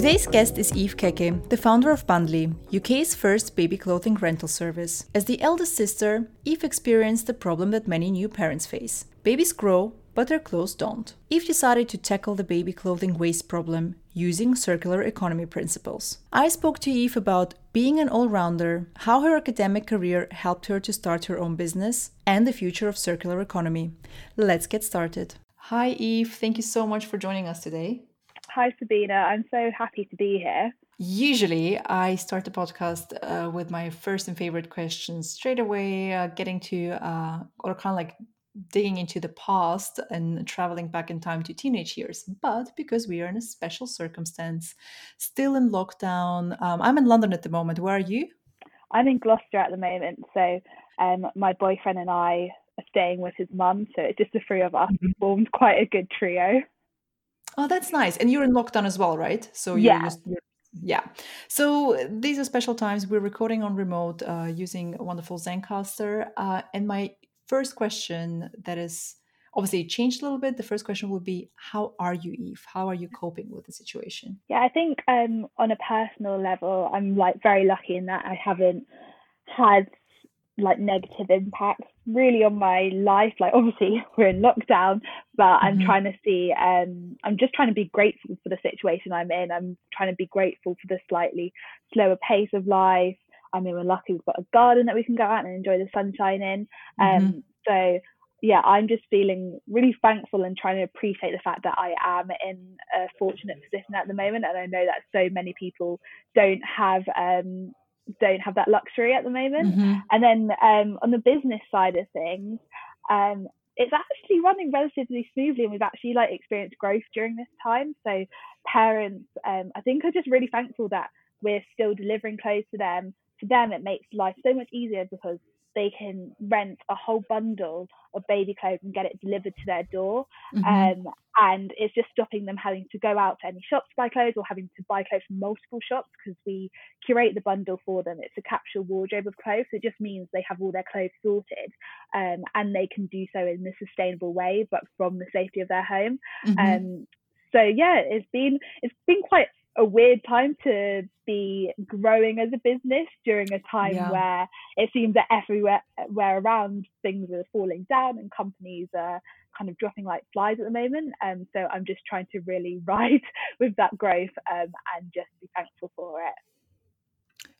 Today's guest is Eve Kekeh, the founder of Bundlee, UK's first baby clothing rental service. As the eldest sister, Eve experienced the problem that many new parents face. Babies grow, but their clothes don't. Eve decided to tackle the baby clothing waste problem using circular economy principles. I spoke to Eve about being an all rounder, how her academic career helped her to start her own business, and the future of circular economy. Let's get started. Hi, Eve. Thank you so much for joining us today. Hi, Sabinna. I'm so happy to be here. Usually, I start the podcast uh, with my first and favorite questions straight away, uh, getting to, uh, or kind of like digging into the past and traveling back in time to teenage years. But because we are in a special circumstance, still in lockdown, um, I'm in London at the moment. Where are you? I'm in Gloucester at the moment. So, um, my boyfriend and I are staying with his mum. So, it's just the three of us, mm-hmm. formed quite a good trio. Oh, that's nice. And you're in lockdown as well, right? So you're yeah. Just, you're, yeah. So these are special times. We're recording on remote uh, using a wonderful Zencastr. Uh, and my first question that is obviously changed a little bit. The first question would be, how are you, Eve? How are you coping with the situation? Yeah, I think um, on a personal level, I'm like very lucky in that I haven't had like negative impacts really on my life. Like obviously we're in lockdown but i'm mm-hmm. trying to see um i'm just trying to be grateful for the situation i'm in. I'm trying to be grateful for the slightly slower pace of life. I mean we're lucky we've got a garden that we can go out and enjoy the sunshine in. Mm-hmm. um so yeah i'm just feeling really thankful and trying to appreciate the fact that i am in a fortunate position at the moment. And i know that so many people don't have um don't have that luxury at the moment. Mm-hmm. And then um, on the business side of things, um, it's actually running relatively smoothly, and we've actually like experienced growth during this time. So parents, um, I think, are just really thankful that we're still delivering clothes to them. For them, it makes life so much easier because they can rent a whole bundle of baby clothes and get it delivered to their door. Mm-hmm. Um, and it's just stopping them having to go out to any shops to buy clothes or having to buy clothes from multiple shops because we curate the bundle for them. It's a capsule wardrobe of clothes. So it just means they have all their clothes sorted um, and they can do so in a sustainable way, but from the safety of their home. Mm-hmm. Um, so yeah, it's been it's been quite a weird time to be growing as a business during a time yeah. where it seems that everywhere where around things are falling down and companies are kind of dropping like flies at the moment. And um, so I'm just trying to really ride with that growth um, and just be thankful for it.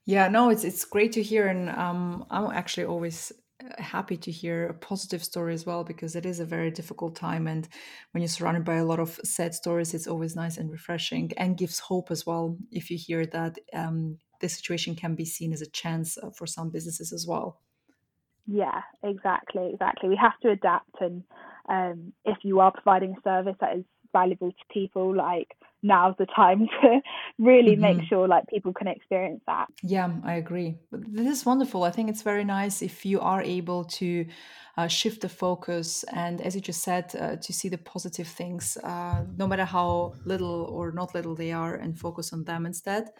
Yeah, no, it's it's great to hear, and um, I'm actually always happy to hear a positive story as well because it is a very difficult time and when you're surrounded by a lot of sad stories it's always nice and refreshing and gives hope as well. If you hear that um, this situation can be seen as a chance uh, for some businesses as well. Yeah exactly exactly. We have to adapt and um, if you are providing a service that is valuable to people like now's the time to really mm-hmm. make sure like people can experience that. Yeah i agree. This is wonderful. I think it's very nice if you are able to uh, shift the focus and as you just said uh, to see the positive things uh, no matter how little or not little they are and focus on them instead.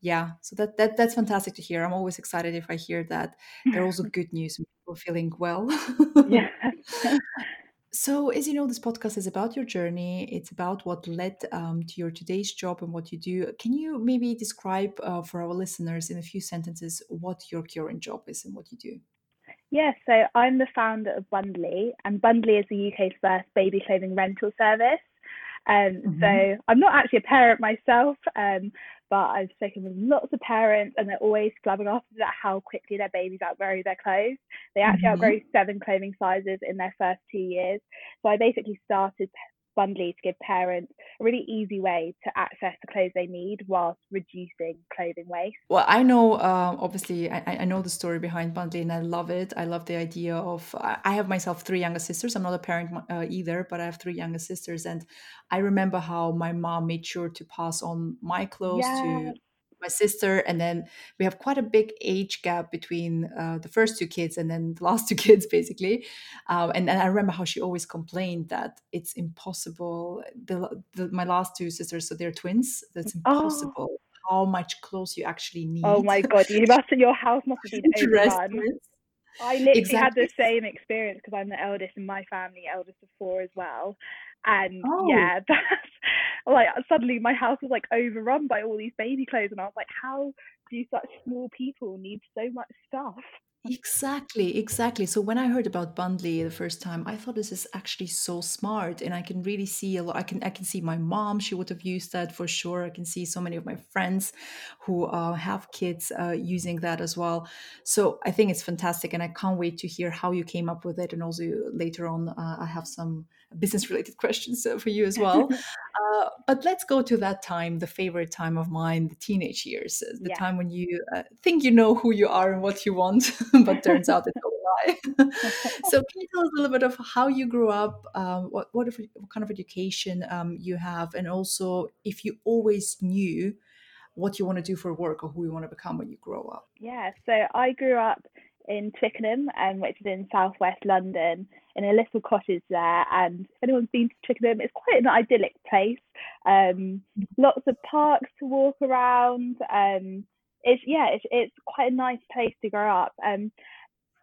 Yeah so that, that that's fantastic to hear. I'm always excited if i hear that. There are also good news. People feeling well. Yeah so, as you know, this podcast is about your journey. It's about what led um, to your today's job and what you do. Can you maybe describe uh, for our listeners in a few sentences what your current job is and what you do? Yeah, so I'm the founder of Bundlee, and Bundlee is the UK's first baby clothing rental service. Um, mm-hmm. So I'm not actually a parent myself, um, but I've spoken with lots of parents and they're always flabbergasted at how quickly their babies outgrow their clothes. They actually mm-hmm. outgrow seven clothing sizes in their first two years. So I basically started Bundlee to give parents a really easy way to access the clothes they need whilst reducing clothing waste. Well, I know, uh, obviously, I, I, know the story behind Bundlee and I love it. I love the idea of, I have myself three younger sisters. I'm not a parent uh, either, but I have three younger sisters. And I remember how my mom made sure to pass on my clothes to my sister and then we have quite a big age gap between uh, the first two kids and then the last two kids basically um, and, and, i remember how she always complained that it's impossible the, the, my last two sisters so they're twins that's oh. impossible oh. how much clothes you actually need oh my god you must your house must have been overrun I literally exactly. had the same experience because I'm the eldest in my family, eldest of four as well. And oh. yeah, that's like suddenly my house was like overrun by all these baby clothes, and I was like, how do such small people need so much stuff? Exactly, exactly. So when I heard about Bundlee the first time, I thought this is actually so smart, and I can really see a lot. I can I can see my mom; she would have used that for sure. I can see so many of my friends who uh, have kids uh, using that as well. So I think it's fantastic, and I can't wait to hear how you came up with it. And also later on, uh, I have some business related questions uh, for you as well. uh, but let's go to that time, the favorite time of mine, the teenage years, uh, the yeah. time when you uh, think you know who you are and what you want, but turns out it's a lie. so, can you tell us a little bit of how you grew up, um, what, what, if, what, kind of education um, you have, and also if you always knew what you want to do for work or who you want to become when you grow up? Yeah, so I grew up in Twickenham, um, which is in southwest London, in a little cottage there. And if anyone's been to Twickenham, it's quite an idyllic place. Um, lots of parks to walk around. Um, it's yeah, it's it's quite a nice place to grow up. Um,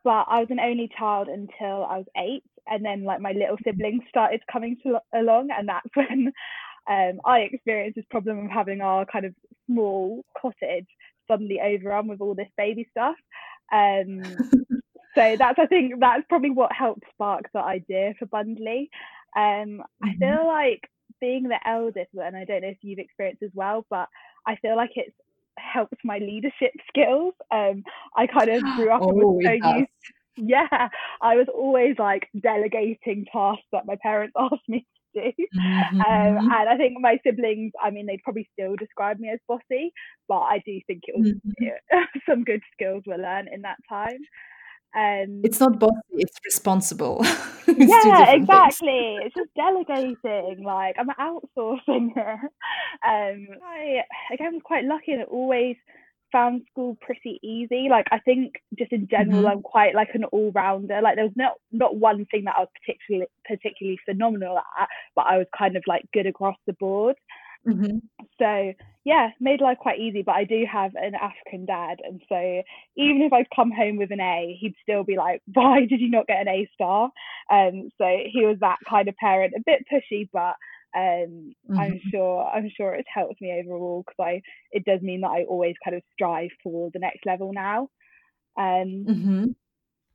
but I was an only child until I was eight, and then like my little siblings started coming to, along, and that's when um, I experienced this problem of having our kind of small cottage suddenly overrun with all this baby stuff. Um, so that's I think that's probably what helped spark the idea for Bundlee. Um, mm-hmm. I feel like being the eldest, and I don't know if you've experienced as well, but I feel like it's helped my leadership skills. Um, I kind of grew up and was oh, so used. Yeah, I was always like delegating tasks that my parents asked me do. Mm-hmm. Um, and I think my siblings, I mean, they'd probably still describe me as bossy, but I do think it was mm-hmm. some good skills were learned in that time. Um, it's not bossy, it's responsible. it's yeah, exactly. It's just delegating. Like I'm outsourcing it. Um, I again was quite lucky and always found school pretty easy. Like I think just in general, mm-hmm. I'm quite like an all rounder. Like there was not not one thing that I was particularly particularly phenomenal at, but I was kind of like good across the board. Mm-hmm. So yeah, made life quite easy. But I do have an African dad, and so even if I'd come home with an A, he'd still be like, "Why did you not get an A star?" Um, so he was that kind of parent, a bit pushy, but um, mm-hmm. I'm sure I'm sure it's helped me overall because I it does mean that I always kind of strive for the next level now. Um, mm-hmm.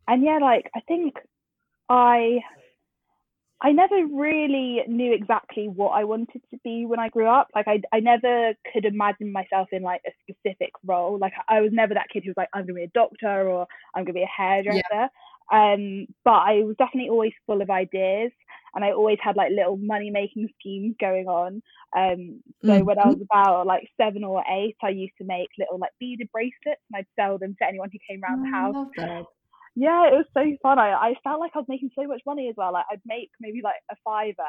and yeah, like I think I I never really knew exactly what I wanted to be when I grew up. Like I I never could imagine myself in like a specific role. Like I was never that kid who was like I'm gonna be a doctor or I'm gonna be a hairdresser. Yeah. Um, but I was definitely always full of ideas and I always had like little money making schemes going on. Um, so mm-hmm. when I was about like seven or eight, I used to make little like beaded bracelets and I'd sell them to anyone who came around oh, the house. Yeah, it was so fun. I, I felt like I was making so much money as well. Like I'd make maybe like a fiver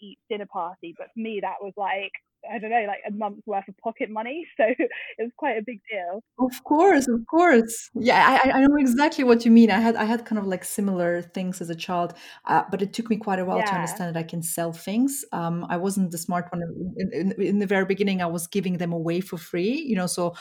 each dinner party, but for me that was like I don't know, like a month's worth of pocket money. So it was quite a big deal. Of course, of course. Yeah, I, I know exactly what you mean. I had I had kind of like similar things as a child, uh, but it took me quite a while yeah. to understand that I can sell things. Um, I wasn't the smart one in, in, in, the very beginning. I was giving them away for free, you know. So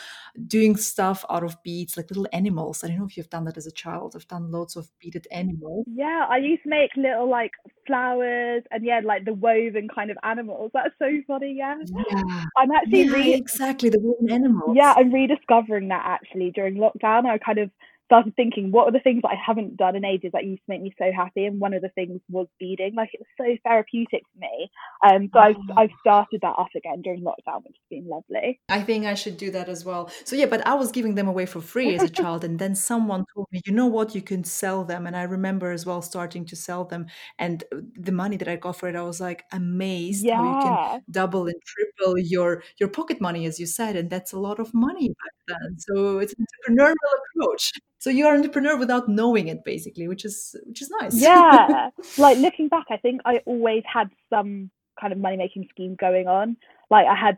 doing stuff out of beads, like little animals. I don't know if you've done that as a child. I've done loads of beaded animals. Yeah, I used to make little like flowers and yeah, like the woven kind of animals. That's so funny. Yeah. Yeah. I'm actually yeah, re- exactly the woven animals. Yeah, I'm rediscovering that actually during lockdown. I kind of started thinking, what are the things that I haven't done in ages that used to make me so happy? And one of the things was beading. Like it was so therapeutic for me. Um, so I've, oh. I've started that up again during lockdown, which has been lovely. I think I should do that as well. So yeah, but I was giving them away for free as a child, and then someone told me, you know what, you can sell them. And I remember as well starting to sell them, and the money that I got for it, I was like amazed yeah. how you can double and triple your your pocket money, as you said, and that's a lot of money back then. So it's an entrepreneurial approach so you're an entrepreneur without knowing it basically which is which is nice yeah like looking back i think i always had some kind of money making scheme going on like i had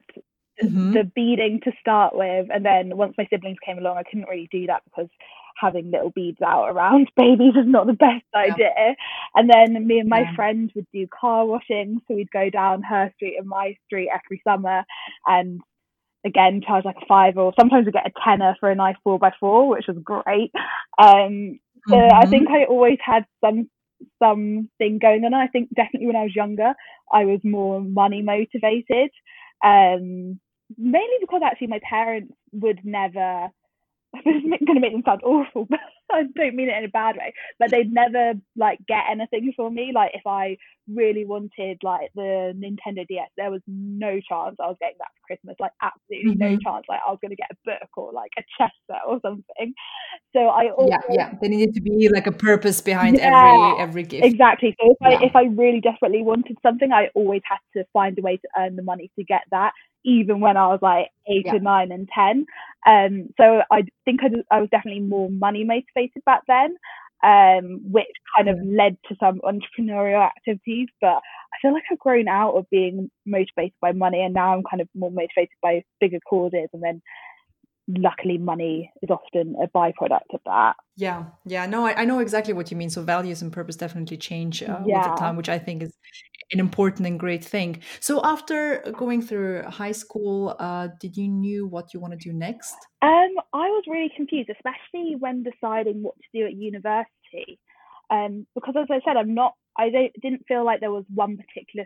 mm-hmm. the beading to start with and then once my siblings came along i couldn't really do that because having little beads out around babies is not the best idea yeah. and then me and my yeah. friends would do car washing so we'd go down her street and my street every summer and again charge like a five or sometimes we get a tenner for a nice four by four, which was great. Um, so mm-hmm. I think I always had some something going on. I think definitely when I was younger, I was more money motivated. Um, mainly because actually my parents would never this is going to make them sound awful, but I don't mean it in a bad way. But they'd never like get anything for me. Like if I really wanted like the Nintendo DS, there was no chance I was getting that for Christmas. Like absolutely mm-hmm. no chance. Like I was going to get a book or like a chess set or something. So I always, yeah yeah. There needed to be like a purpose behind yeah, every every gift. Exactly. So if yeah. I if I really desperately wanted something, I always had to find a way to earn the money to get that even when I was like eight yeah. or nine and 10. Um, so I think I, I was definitely more money motivated back then, um, which kind of led to some entrepreneurial activities. But I feel like I've grown out of being motivated by money and now I'm kind of more motivated by bigger causes and then luckily money is often a byproduct of that. Yeah yeah no I, I know exactly what you mean. So values and purpose definitely change uh, yeah. with the time which i think is an important and great thing. So after going through high school uh, did you knew what you want to do next? Um i was really confused especially when deciding what to do at university. Um because as i said i'm not i don't, didn't feel like there was one particular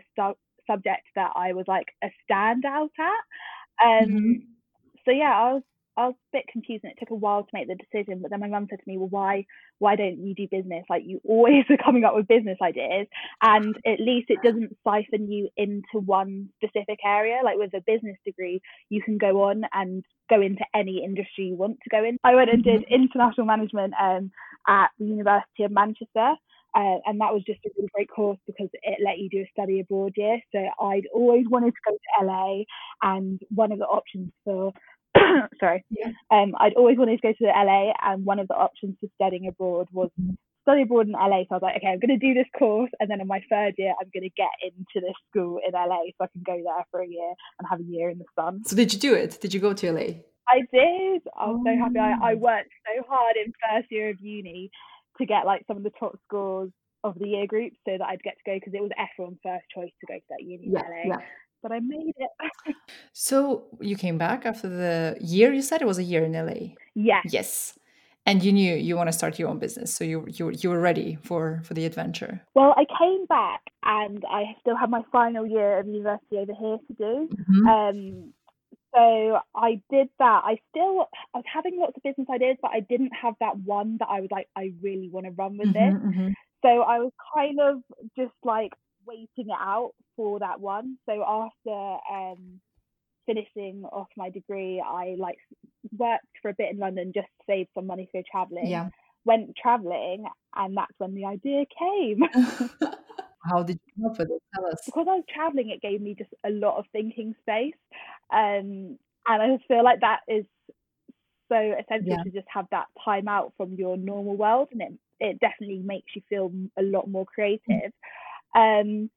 subject that i was like a standout at. Um mm-hmm. so yeah i was I was a bit confused and it took a while to make the decision. But then my mum said to me, Well, why why don't you do business? Like you always are coming up with business ideas and at least it doesn't siphon you into one specific area. Like with a business degree, you can go on and go into any industry you want to go in. I went and did mm-hmm. international management um, at the University of Manchester. Uh, and that was just a really great course because it let you do a study abroad year. So I'd always wanted to go to LA, and one of the options for sorry. Yeah. Um, I'd always wanted to go to LA, and one of the options for studying abroad was study abroad in LA. So I was like, okay, I'm going to do this course, and then in my third year, I'm going to get into this school in LA, so I can go there for a year and have a year in the sun. So did you do it? Did you go to LA? I did. I was oh. so happy. I, I oh. worked so hard in first year of uni to get like some of the top scores of the year group so that I'd get to go because it was everyone's first choice to go to that uni yeah, in LA. Yeah but I made it. so you came back after the year. You said it was a year in LA. Yes. Yes. And you knew you want to start your own business, so you you you were ready for for the adventure. Well, I came back, and I still had my final year of university over here to do. Mm-hmm. Um, so I did that. I still I was having lots of business ideas, but I didn't have that one that I was like, I really want to run with mm-hmm, this. Mm-hmm. So I was kind of just like waiting it out for that one. So after um, finishing off my degree, I like worked for a bit in London just to save some money for traveling. Yeah. Went traveling, and that's when the idea came. How did you come up with it? Tell us. Because I was traveling, it gave me just a lot of thinking space, um, and I just feel like that is so essential yeah. to just have that time out from your normal world, and it it definitely makes you feel a lot more creative. Um,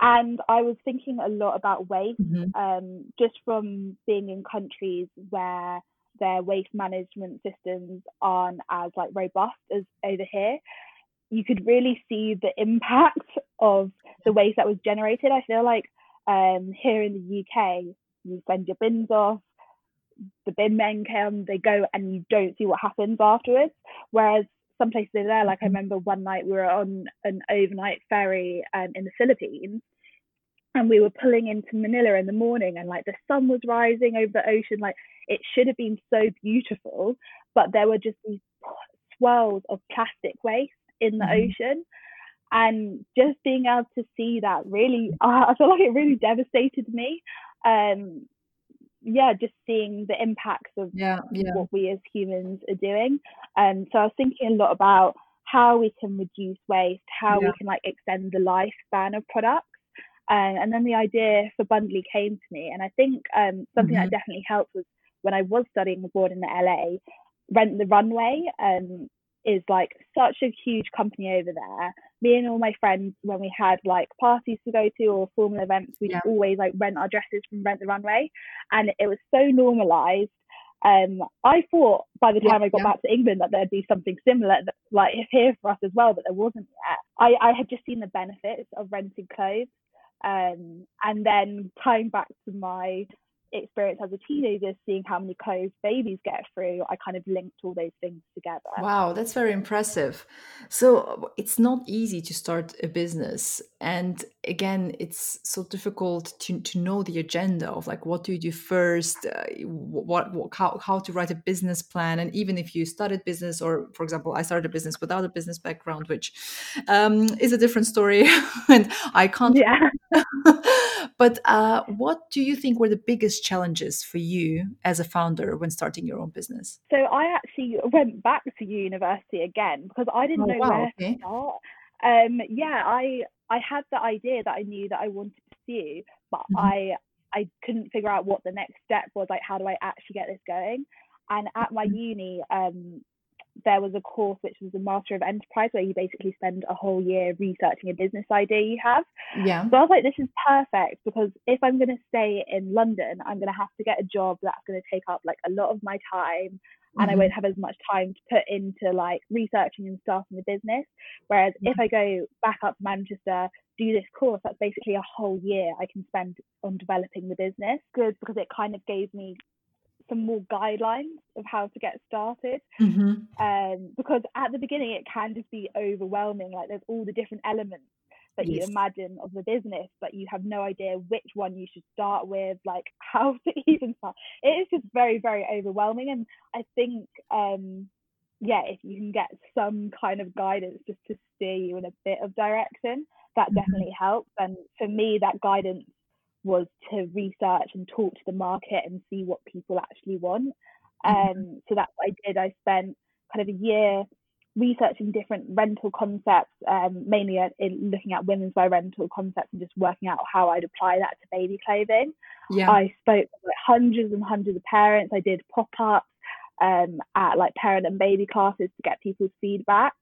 and I was thinking a lot about waste, mm-hmm. um, just from being in countries where their waste management systems aren't as like robust as over here. You could really see the impact of the waste that was generated. I feel like um, here in the UK, you send your bins off, the bin men come, they go, and you don't see what happens afterwards. Whereas some places over there. Like I mm-hmm. remember one night we were on an overnight ferry um, in the Philippines, and we were pulling into Manila in the morning, and like the sun was rising over the ocean. Like it should have been so beautiful, but there were just these swirls of plastic waste in the mm-hmm. ocean. And just being able to see that really, I feel like it really devastated me. Um, yeah, just seeing the impacts of yeah, yeah. what we as humans are doing. Um, so I was thinking a lot about how we can reduce waste, how yeah. we can like extend the lifespan of products. Um, and then the idea for Bundlee came to me. And I think um, something mm-hmm. that definitely helped was when I was studying abroad in the LA, Rent the Runway um, is like such a huge company over there. Me and all my friends, when we had like parties to go to or formal events, we'd yeah. always like rent our dresses from Rent the Runway. And it was so normalized. Um, I thought by the time yeah, I got yeah. back to England that there'd be something similar, like here for us as well, but there wasn't yet. I, I had just seen the benefits of renting clothes. Um, and then tying back to my experience as a teenager, seeing how many clothes babies get through, I kind of linked all those things together. Wow, that's very impressive. So it's not easy to start a business. And again, it's so difficult to, to know the agenda of like what do you do first, uh, what, what how, how to write a business plan. And even if you started business, or for example, I started a business without a business background, which um, is a different story. and I can't. Yeah. but uh, what do you think were the biggest challenges for you as a founder when starting your own business? So I actually went back to university again because I didn't oh, know wow, where okay. to start. Um, yeah, I I had the idea that I knew that I wanted to pursue, but mm-hmm. I I couldn't figure out what the next step was. Like, how do I actually get this going? And at my mm-hmm. uni, um, there was a course which was a Master of Enterprise where you basically spend a whole year researching a business idea you have. Yeah. So I was like, this is perfect because if I'm going to stay in London, I'm going to have to get a job that's going to take up like a lot of my time. And mm-hmm. I won't have as much time to put into like researching and starting the business. Whereas if I go back up to Manchester, do this course, that's basically a whole year I can spend on developing the business. Good because it kind of gave me some more guidelines of how to get started. Mm-hmm. Um, because at the beginning, it can just be overwhelming. Like there's all the different elements that yes. you imagine of the business, but you have no idea which one you should start with, like how to even start. It is just very, very overwhelming. And I think, um, yeah, if you can get some kind of guidance just to steer you in a bit of direction, that mm-hmm. definitely helps. And for me, that guidance was to research and talk to the market and see what people actually want. Mm-hmm. Um, so that's what I did. I spent kind of a year researching different rental concepts, um, mainly in looking at women's wear rental concepts and just working out how I'd apply that to baby clothing. Yeah. I spoke to like hundreds and hundreds of parents. I did pop ups um, at like parent and baby classes to get people's feedback.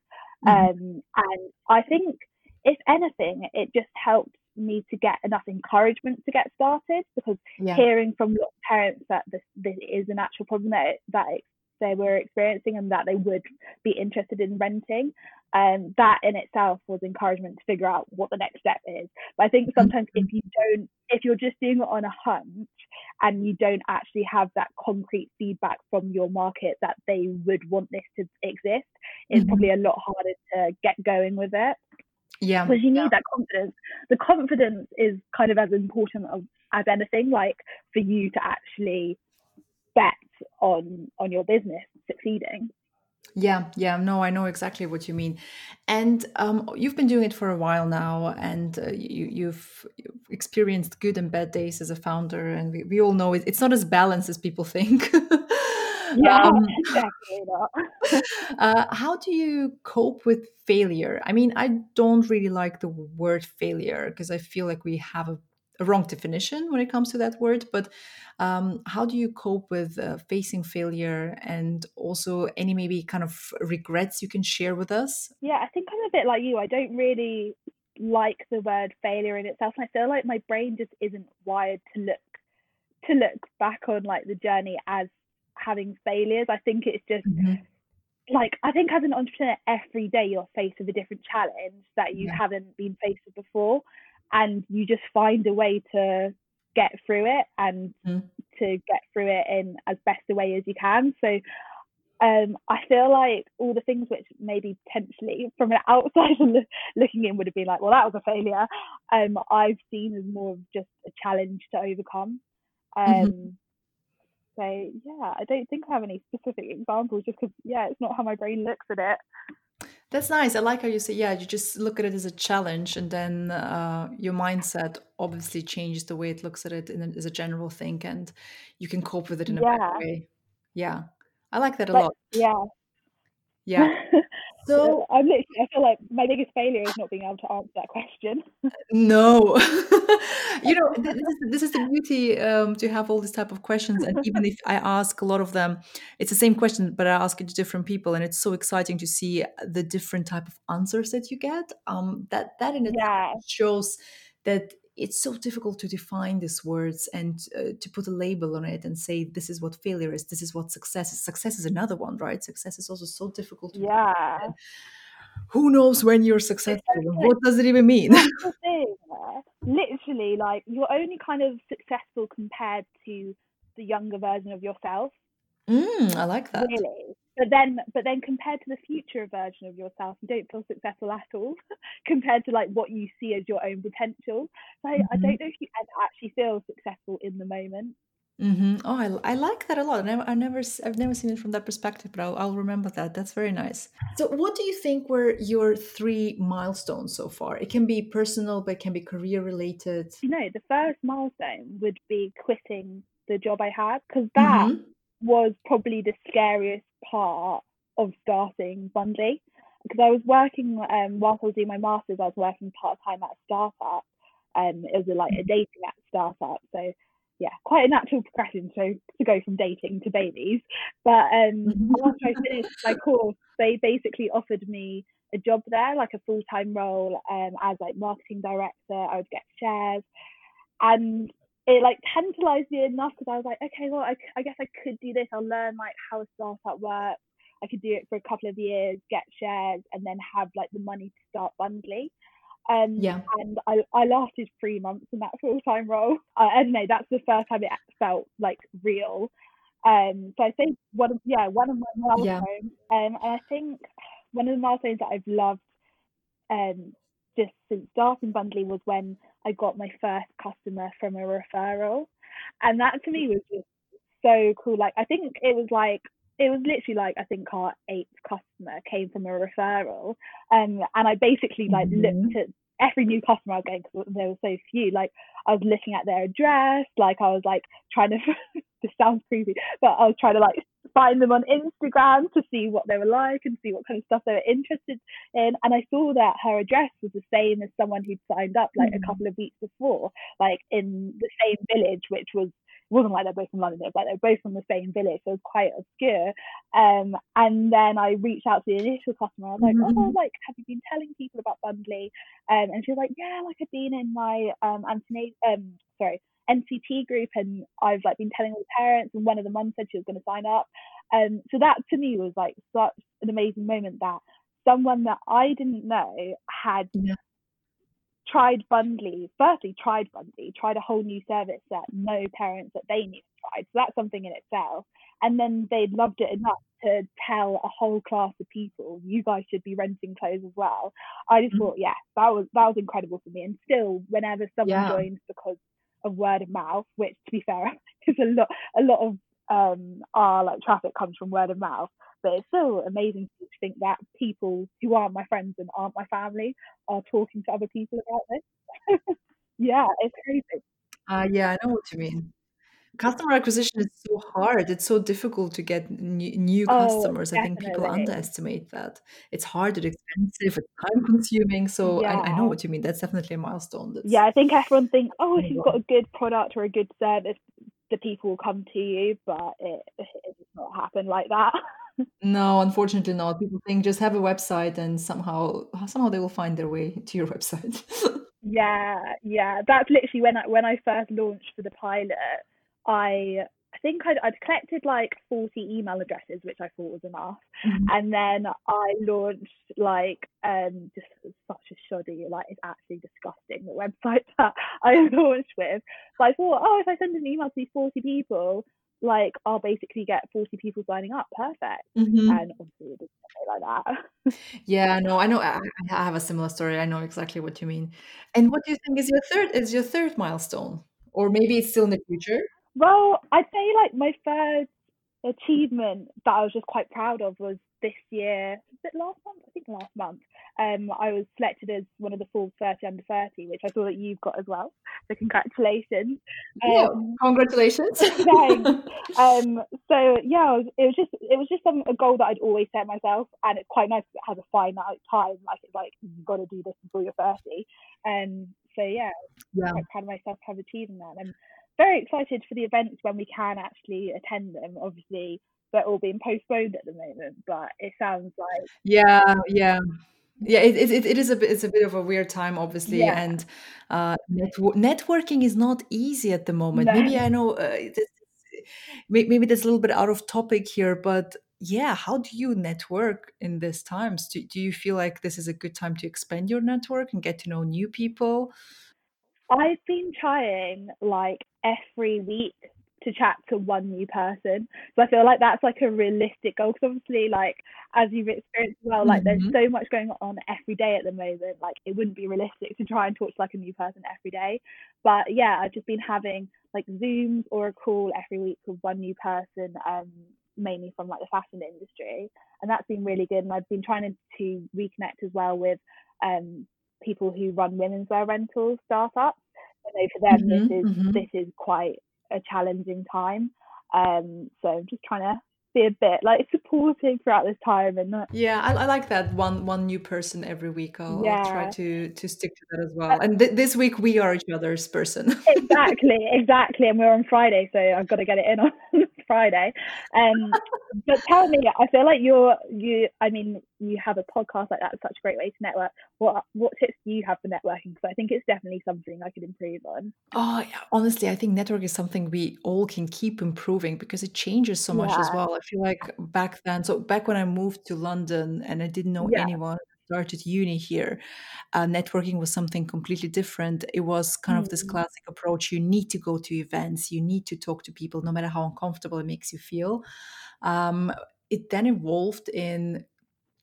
Mm-hmm. Um, and I think, if anything, it just helped me to get enough encouragement to get started because yeah. hearing from lots of parents that this, this is an actual problem that that they were experiencing and that they would be interested in renting um, that in itself was encouragement to figure out what the next step is but i think sometimes mm-hmm. if you don't if you're just doing it on a hunch and you don't actually have that concrete feedback from your market that they would want this to exist it's mm-hmm. probably a lot harder to get going with it yeah because you need yeah. that confidence the confidence is kind of as important of, as anything like for you to actually on on your business succeeding yeah yeah no i know exactly what you mean and um, you've been doing it for a while now and uh, you, you've experienced good and bad days as a founder and we, we all know it, it's not as balanced as people think yeah, um, exactly. uh, how do you cope with failure? I mean, I don't really like the word failure because I feel like we have a, a, wrong definition when it comes to that word. But um, how do you cope with uh, facing failure and also any maybe kind of regrets you can share with us? Yeah, I think I'm a bit like you. I don't really like the word failure in itself. And I feel like my brain just isn't wired to look to look back on like the journey as having failures. I think it's just mm-hmm. like I think as an entrepreneur, every day you're faced with a different challenge that you yeah. haven't been faced with before, and you just find a way to get through it and mm. to get through it in as best a way as you can. So um, I feel like all the things which maybe potentially from an outsider looking in would have been like, well, that was a failure. Um, I've seen as more of just a challenge to overcome. Mm-hmm. Um, mm-hmm So yeah, I don't think I have any specific examples just because yeah, it's not how my brain looks at it. That's nice. I like how you say, yeah, you just look at it as a challenge, and then uh, your mindset obviously changes the way it looks at it in a, as a general thing, and you can cope with it in a better way. Yeah, I like that a lot. Yeah. Yeah. So I'm literally, I feel like my biggest failure is not being able to answer that question. no, you know, this is, this is the beauty um, to have all these type of questions, and even if I ask a lot of them, it's the same question, but I ask it to different people, and it's so exciting to see the different type of answers that you get. Um, that that in itself yeah. shows that it's so difficult to define these words and uh, to put a label on it and say this is what failure is this is what success is. Success is another one right? Success is also so difficult yeah define. who knows when you're successful? What does it even mean? Literally like you're only kind of successful compared to the younger version of yourself. Mm, i like that. Really but then but then compared to the future version of yourself you don't feel successful at all compared to like what you see as your own potential. So mm-hmm. I, don't know if you actually feel successful in the moment. Mm-hmm. oh I, I like that a lot. And I never, I never I've never seen it from that perspective but I'll, I'll remember that. That's very nice. So what do you think were your three milestones so far? It can be personal but it can be career related. You know the first milestone would be quitting the job I had because that mm-hmm was probably the scariest part of starting Bundlee because I was working um, whilst I was doing my masters. I was working part time at a startup. Um, it was a, like a dating app startup. So yeah, quite a natural progression to to go from dating to babies. But um, once I finished my course, they basically offered me a job there, like a full time role um, as like marketing director. I would get shares, and it like tantalized me enough because I was like, okay, well, I, I guess I could do this. I'll learn like how a startup works. I could do it for a couple of years, get shares, and then have like the money to start Bundlee. Um, yeah. And I, I lasted three months in that full time role. Uh, I don't know. That's the first time it felt like real. Um, so I think one of yeah one of my milestones. Yeah. Um, and I think one of the milestones that I've loved um just since starting Bundlee was when I got my first customer from a referral. And that to me was just so cool. Like I think it was like it was literally like I think our eighth customer came from a referral. Um and I basically like mm-hmm. looked at every new customer I was getting because there were so few. Like I was looking at their address, like I was like trying to this sounds creepy, but I was trying to like find them on Instagram to see what they were like and see what kind of stuff they were interested in. And I saw that her address was the same as someone who'd signed up like mm. a couple of weeks before, like in the same village, which was wasn't like they're both from London, it was like they're both from the same village, so it was quite obscure. Um, and then I reached out to the initial customer. I was like, mm-hmm. oh, like, have you been telling people about Bundlee? Um, and she was like, yeah, like I've been in my um, Anthony, um, sorry, NCT group, and I've like been telling all the parents, and one of the mums said she was going to sign up. Um, so that to me was like such an amazing moment that someone that I didn't know had yeah tried Bundlee, firstly tried Bundlee, tried a whole new service that no parents that they knew tried. So that's something in itself. And then they loved it enough to tell a whole class of people, you guys should be renting clothes as well. I just mm-hmm. thought, yeah, that was that was incredible for me. And still, whenever someone yeah. joins because of word of mouth, which to be fair is a lot a lot of um our like traffic comes from word of mouth but it's still amazing to think that people who aren't my friends and aren't my family are talking to other people about this. yeah, it's crazy. Uh, yeah, I know what you mean. Customer acquisition is so hard. It's so difficult to get new, new oh, customers. I think people underestimate that. It's hard, it's expensive, it's time consuming. So yeah. I, I, know what you mean. That's definitely a milestone. That's... Yeah, I think everyone thinks, oh, if you've got a good product or a good service, the people will come to you, but it, it does not happen like that. No, unfortunately not. People think just have a website and somehow somehow they will find their way to your website. yeah, yeah. That's literally when I when I first launched for the pilot, I I think I'd, I'd collected like 40 email addresses, which I thought was enough. Mm-hmm. And then I launched like um just such a shoddy, like it's actually disgusting the website that I launched with. But I thought, oh, if I send an email to these 40 people, like I'll basically get 40 people signing up. Perfect. Mm-hmm. And obviously it doesn't like that. yeah, no, I know I, I have a similar story. I know exactly what you mean. And what do you think is your third is your third milestone? Or maybe it's still in the future? Well, I'd say like my first achievement that I was just quite proud of was this year. Was it last month? I think last month. Um, I was selected as one of the Forbes 30 under 30, which I saw that you've got as well. So congratulations. Um, congratulations. um, so yeah, it was, it was just it was just some, a goal that I'd always set myself, and it's quite nice it has a finite time. Like it's like you've got to do this before you're 30. And um, so yeah, yeah. I'm quite proud of myself for achieving that. And very excited for the events when we can actually attend them. Obviously, they're all being postponed at the moment, but it sounds like yeah, yeah. Yeah, it, it, it is a bit, it's a bit of a weird time, obviously, yeah. and uh, netw- networking is not easy at the moment. No. Maybe I know uh, this, maybe that's a little bit out of topic here, but yeah, how do you network in these times? Do, do you feel like this is a good time to expand your network and get to know new people? I've been trying like every week to chat to one new person. So I feel like that's like a realistic goal because obviously, like as you've experienced as well, like mm-hmm. there's so much going on every day at the moment. Like it wouldn't be realistic to try and talk to like a new person every day. But yeah, I've just been having like Zooms or a call every week with one new person, um, mainly from like the fashion industry, and that's been really good. And I've been trying to reconnect as well with um people who run women's wear rental startups. I know for them mm-hmm, this is mm-hmm. this is quite a challenging time. Um, so I'm just trying to be a bit like supporting throughout this time and not... yeah I, I, like that one one new person every week I'll, yeah. I'll, try to to stick to that as well and th- this week we are each other's person exactly exactly and we're on friday so i've got to get it in on friday um but tell me i feel like you're you i mean you have a podcast like that it's such a great way to network what what tips do you have for networking because i think it's definitely something i could improve on oh yeah, honestly i think network is something we all can keep improving because it changes so much yeah. as well I feel like back then, so back when I moved to London and I didn't know yeah. anyone, started uni here, uh, networking was something completely different. It was kind mm. of this mm. classic approach. You need to go to events, you need to talk to people, no matter how uncomfortable it makes you feel. Um, it then evolved in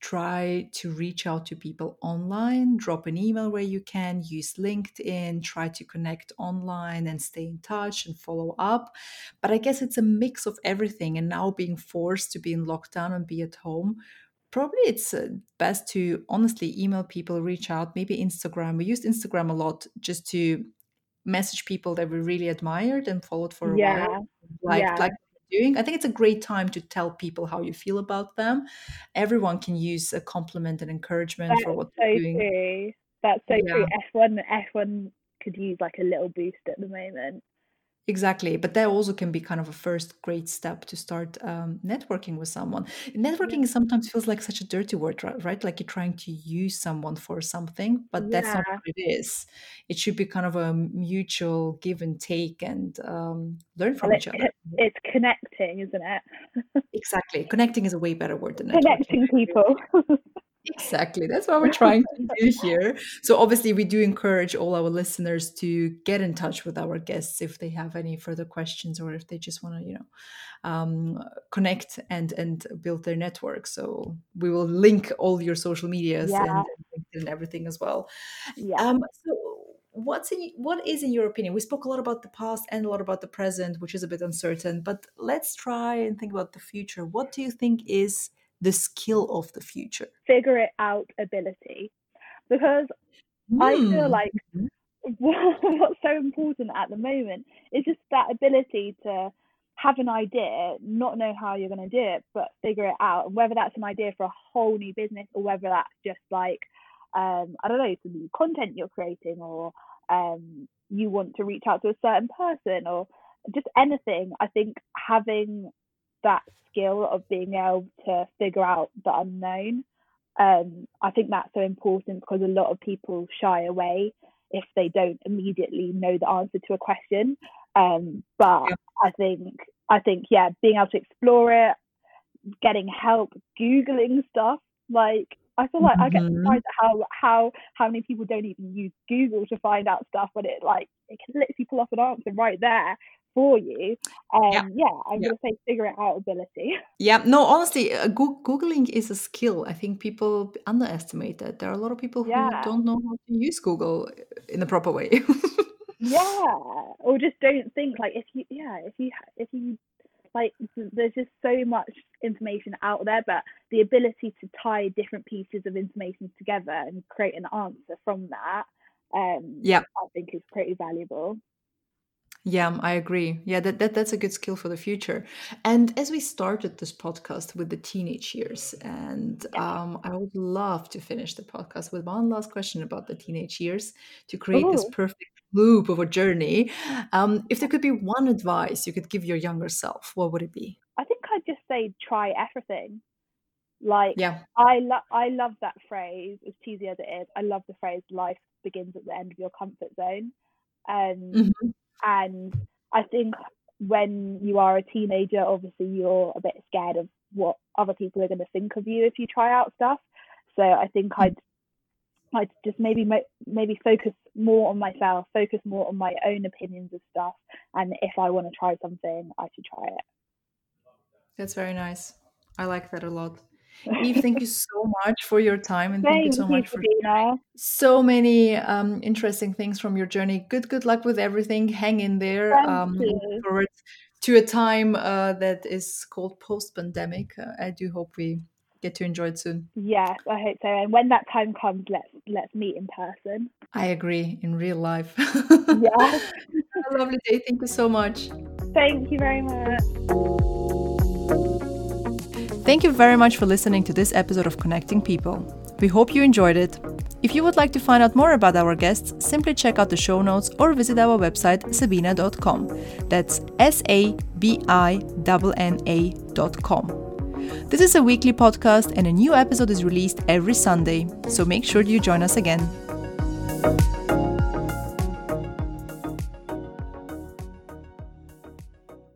try to reach out to people online, drop an email where you can, use LinkedIn, try to connect online and stay in touch and follow up. But I guess it's a mix of everything. And now being forced to be in lockdown and be at home, probably it's uh, best to honestly email people, reach out, maybe Instagram. We used Instagram a lot just to message people that we really admired and followed for a yeah. while. Like, yeah. like doing. I think it's a great time to tell people how you feel about them. Everyone can use a compliment and encouragement That's for what they're doing. True. That's so yeah. true. F1 F1 could use like a little boost at the moment. Exactly, but that also can be kind of a first great step to start um, networking with someone. Networking yeah. sometimes feels like such a dirty word, right? Like you're trying to use someone for something, but yeah. that's not what it is. It should be kind of a mutual give and take and um, learn from well, each other. It's connecting, isn't it? exactly, connecting is a way better word than networking. connecting people. Exactly. That's what we're trying to do here. So, obviously, we do encourage all our listeners to get in touch with our guests if they have any further questions or if they just want to, you know, um, connect and and build their network. So, we will link all your social medias yeah. and, and everything as well. Yeah. Um, so, what's in what is in your opinion we spoke a lot about the past and a lot about the present which is a bit uncertain but let's try and think about the future what do you think is the skill of the future? Figure it out ability. Because mm. I feel hmm. like what's so important at the moment is just that ability to have an idea, not know how you're going to do it, but figure it out. And whether that's an idea for a whole new business or whether that's just like, um, I don't know, some new content you're creating or um, you want to reach out to a certain person or just anything. I think having that skill of being able to figure out the unknown. Um, I think that's so important because a lot of people shy away if they don't immediately know the answer to a question. Um, but yeah. I think I think yeah, being able to explore it, getting help, googling stuff, like I feel like mm-hmm. I get mm-hmm. surprised at how how how many people don't even use Google to find out stuff when it like it can literally pull up an answer right there for you. Um, yeah. yeah, I'm yeah. going to say figure it out ability. Yeah, no, honestly, uh, go- Googling is a skill. I think people underestimate that. There are a lot of people who yeah. don't know how to use Google in the proper way. yeah, or just don't think like if you yeah if you if you like there's just so much information out there but the ability to tie different pieces of information together and create an answer from that um yeah i think is pretty valuable yeah, I agree. Yeah, that, that that's a good skill for the future. And as we started this podcast with the teenage years, and yeah. um, I would love to finish the podcast with one last question about the teenage years to create Ooh. this perfect loop of a journey. Um, if there could be one advice you could give your younger self, what would it be? I think I'd just say try everything. Like, yeah, I love I love that phrase. As cheesy as it is, I love the phrase "life begins at the end of your comfort zone." Um, mm-hmm and I think when you are a teenager, obviously you're a bit scared of what other people are going to think of you if you try out stuff. So I think mm. I'd I'd just maybe maybe focus more on myself, focus more on my own opinions of stuff, and if I want to try something, I should try it. That's very nice. I like that a lot. Eve, thank you so much for your time and thank, thank you so much for so many um, interesting things from your journey. Good, good luck with everything. Hang in there. Um, forward to a time uh, that is called post-pandemic. Uh, I do hope we get to enjoy it soon. Yes, I hope so. And when that time comes, let's let's meet in person. I agree in real life. yeah. a lovely day. Thank you so much. Thank you very much. Thank you very much for listening to this episode of Connecting People. We hope you enjoyed it. If you would like to find out more about our guests, simply check out the show notes or visit our website sabinna.com. That's S A B I N A.com. This is a weekly podcast and a new episode is released every Sunday, so make sure you join us again.